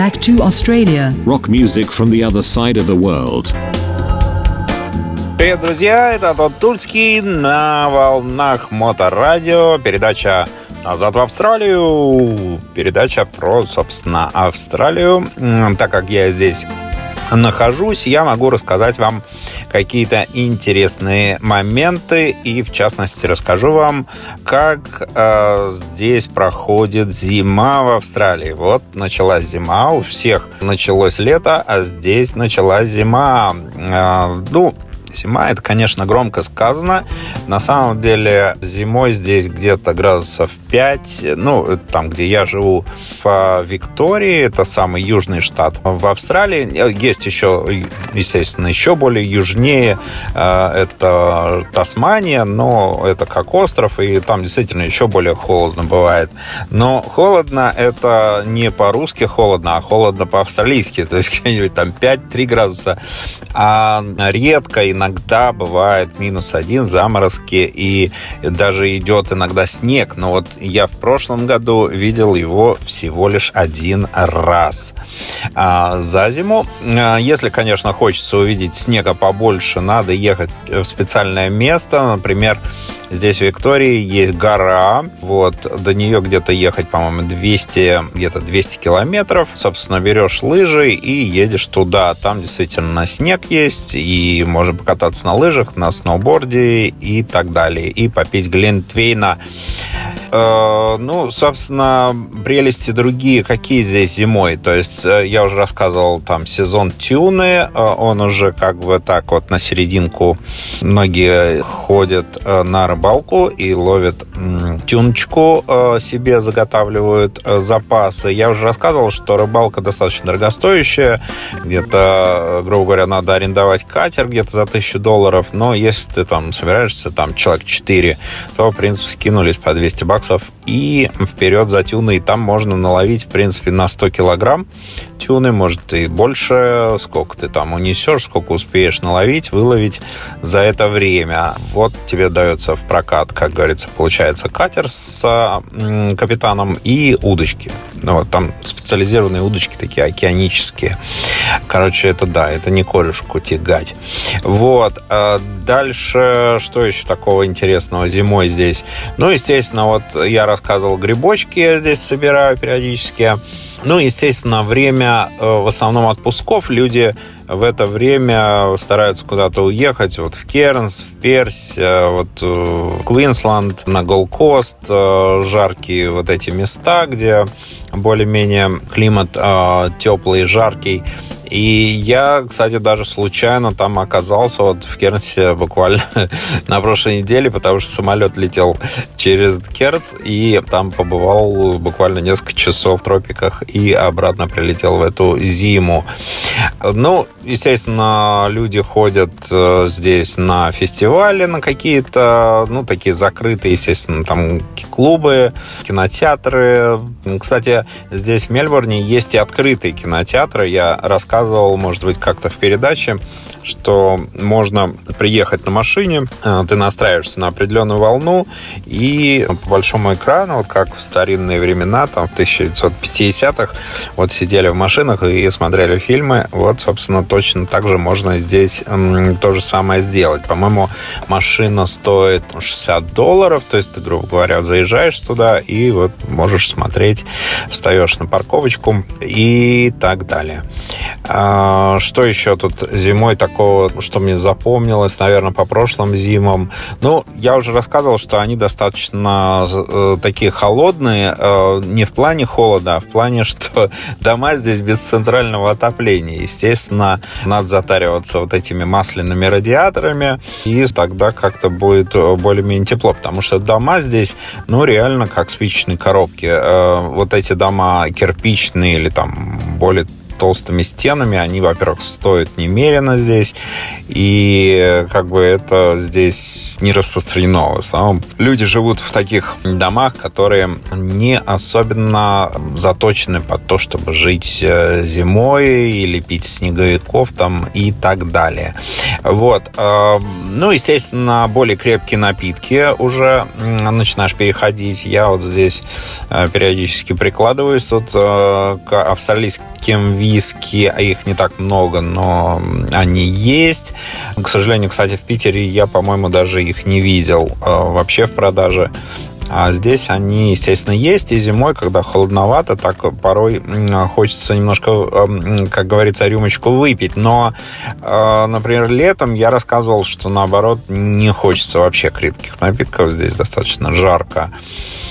back to Australia. Rock music from the other side of the world. Привет, друзья! Это тот Тульский на волнах Моторадио. Передача «Назад в Австралию». Передача про, собственно, Австралию. Так как я здесь нахожусь, я могу рассказать вам какие-то интересные моменты и, в частности, расскажу вам, как э, здесь проходит зима в Австралии. Вот началась зима, у всех началось лето, а здесь началась зима. Э, ну, Зима, это, конечно, громко сказано. На самом деле, зимой здесь где-то градусов 5. Ну, там, где я живу, в Виктории, это самый южный штат. В Австралии есть еще, естественно, еще более южнее. Э, это Тасмания, но это как остров, и там действительно еще более холодно бывает. Но холодно это не по-русски холодно, а холодно по-австралийски. То есть где-нибудь там 5-3 градуса. А редко и иногда бывает минус один, заморозки, и даже идет иногда снег. Но вот я в прошлом году видел его всего лишь один раз а, за зиму. А, если, конечно, хочется увидеть снега побольше, надо ехать в специальное место, например, Здесь в Виктории есть гора, вот, до нее где-то ехать, по-моему, 200, где-то 200 километров. Собственно, берешь лыжи и едешь туда. Там действительно снег есть, и можно покататься на лыжах, на сноуборде и так далее. И попить глинтвейна ну, собственно, прелести другие какие здесь зимой. То есть э, я уже рассказывал, там сезон тюны, э, он уже как бы так вот на серединку многие ходят на рыбалку и ловят тюночку себе, заготавливают запасы. Я уже рассказывал, что рыбалка достаточно дорогостоящая. Где-то, грубо говоря, надо арендовать катер где-то за тысячу долларов. Но если ты там собираешься, там человек 4, то, в принципе, скинулись по 200 баксов баксов и вперед за тюны. там можно наловить, в принципе, на 100 килограмм тюны, может и больше, сколько ты там унесешь, сколько успеешь наловить, выловить за это время. Вот тебе дается в прокат, как говорится, получается катер с капитаном и удочки. Ну, вот там специализированные удочки такие океанические. Короче, это да, это не корешку тягать. Вот. А дальше, что еще такого интересного зимой здесь? Ну, естественно, вот я рассказывал, грибочки я здесь собираю периодически. Ну, естественно, время э, в основном отпусков. Люди в это время стараются куда-то уехать. Вот в Кернс, в Персь, э, вот э, Квинсленд, на Голкост. Жаркие вот эти места, где более-менее климат теплый, жаркий. И я, кстати, даже случайно там оказался вот в Кернсе буквально на прошлой неделе, потому что самолет летел через Кернс, и там побывал буквально несколько часов в тропиках и обратно прилетел в эту зиму. Ну, естественно, люди ходят э, здесь на фестивали, на какие-то, ну, такие закрытые, естественно, там клубы, кинотеатры. Кстати, здесь в Мельбурне есть и открытые кинотеатры. Я рассказывал рассказывал, может быть, как-то в передаче, что можно приехать на машине, э, ты настраиваешься на определенную волну, и по большому экрану, вот как в старинные времена, там в 1950-х, вот сидели в машинах и смотрели фильмы, вот, собственно, точно так же можно здесь то же самое сделать. По-моему, машина стоит 60 долларов, то есть ты, грубо говоря, заезжаешь туда и вот можешь смотреть, встаешь на парковочку и так далее. А, что еще тут зимой такого, что мне запомнилось, наверное, по прошлым зимам? Ну, я уже рассказывал, что они достаточно э, такие холодные, э, не в плане холода, а в плане, что дома здесь без центрального отопления. Естественно, надо затариваться вот этими масляными радиаторами, и тогда как-то будет более-менее тепло, потому что дома здесь, ну, реально как спичечные коробки. Э, вот эти дома кирпичные или там более толстыми стенами. Они, во-первых, стоят немерено здесь, и как бы это здесь не распространено. В основном люди живут в таких домах, которые не особенно заточены под то, чтобы жить э, зимой или пить снеговиков там и так далее. Вот. Э, ну, естественно, более крепкие напитки уже начинаешь переходить. Я вот здесь э, периодически прикладываюсь тут к австралийским виски. Их не так много, но они есть. К сожалению, кстати, в Питере я, по-моему, даже их не видел вообще в продаже. А здесь они, естественно, есть. И зимой, когда холодновато, так порой хочется немножко, эм, как говорится, рюмочку выпить. Но, э, например, летом я рассказывал, что наоборот не хочется вообще крепких напитков. Здесь достаточно жарко.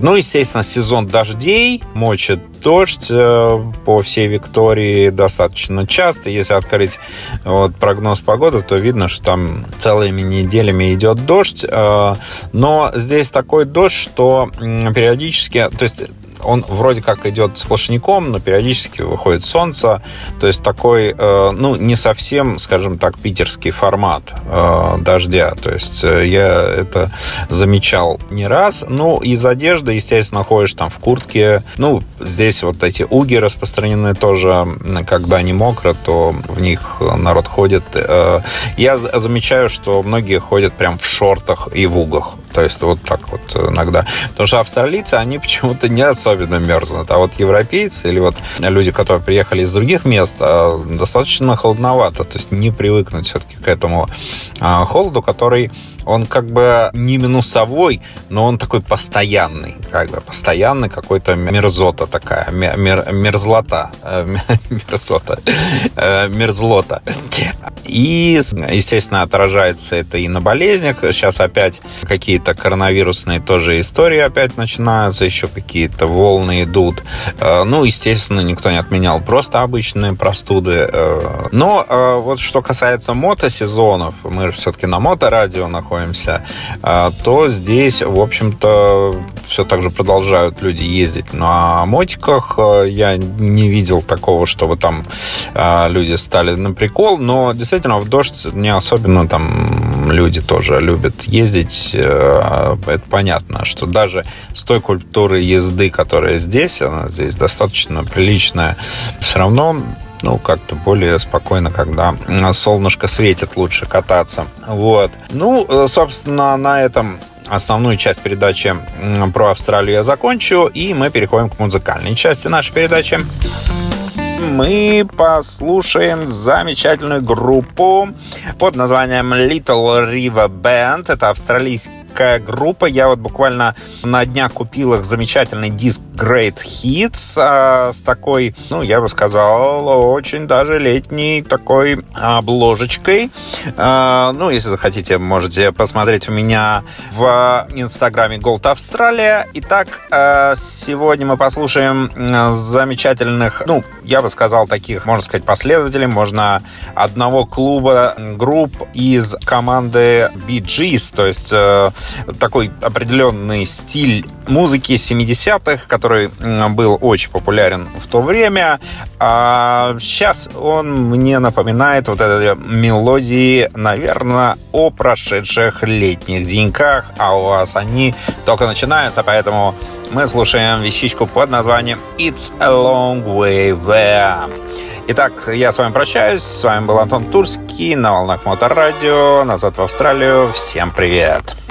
Ну, естественно, сезон дождей мочит дождь э, по всей Виктории достаточно часто. Если открыть вот, прогноз погоды, то видно, что там целыми неделями идет дождь. Э, но здесь такой дождь, что периодически... То есть он вроде как идет сплошняком, но периодически выходит солнце. То есть такой, э, ну, не совсем, скажем так, питерский формат э, дождя. То есть э, я это замечал не раз. Ну, из одежды, естественно, ходишь там в куртке. Ну, здесь вот эти уги распространены тоже. Когда не мокро, то в них народ ходит. Я замечаю, что многие ходят прям в шортах и в угах. То есть вот так вот иногда. Потому что австралийцы, они почему-то не особенно мерзнут. А вот европейцы или вот люди, которые приехали из других мест, а, достаточно холодновато. То есть не привыкнуть все-таки к этому а, холоду, который он как бы не минусовой, но он такой постоянный, как бы постоянный какой-то мерзота такая, мер, мерзлота, э, мерзота, э, мерзлота. И, естественно, отражается это и на болезнях. Сейчас опять какие-то коронавирусные тоже истории опять начинаются, еще какие-то волны идут. Э, ну, естественно, никто не отменял просто обычные простуды. Но вот что касается мотосезонов, мы все-таки на моторадио находимся, находимся, а, то здесь, в общем-то, все так же продолжают люди ездить на мотиках. А, я не видел такого, чтобы там а, люди стали на прикол, но действительно в дождь не особенно там люди тоже любят ездить. Это понятно, что даже с той культуры езды, которая здесь, она здесь достаточно приличная, все равно ну, как-то более спокойно, когда солнышко светит, лучше кататься. Вот. Ну, э, собственно, на этом основную часть передачи про Австралию я закончу, и мы переходим к музыкальной части нашей передачи мы послушаем замечательную группу под названием Little River Band. Это австралийский такая группа. Я вот буквально на днях купил их замечательный диск Great Hits а, с такой, ну, я бы сказал, очень даже летней такой обложечкой. А, ну, если захотите, можете посмотреть у меня в инстаграме Gold Australia. Итак, а, сегодня мы послушаем замечательных, ну, я бы сказал, таких, можно сказать, последователей, можно одного клуба групп из команды Gees, то есть э, такой определенный стиль музыки 70-х, который был очень популярен в то время. А сейчас он мне напоминает вот эти мелодии, наверное, о прошедших летних деньках, а у вас они только начинаются, поэтому мы слушаем вещичку под названием «It's a long way there». Итак, я с вами прощаюсь. С вами был Антон Турский на волнах Моторадио. Назад в Австралию. Всем привет!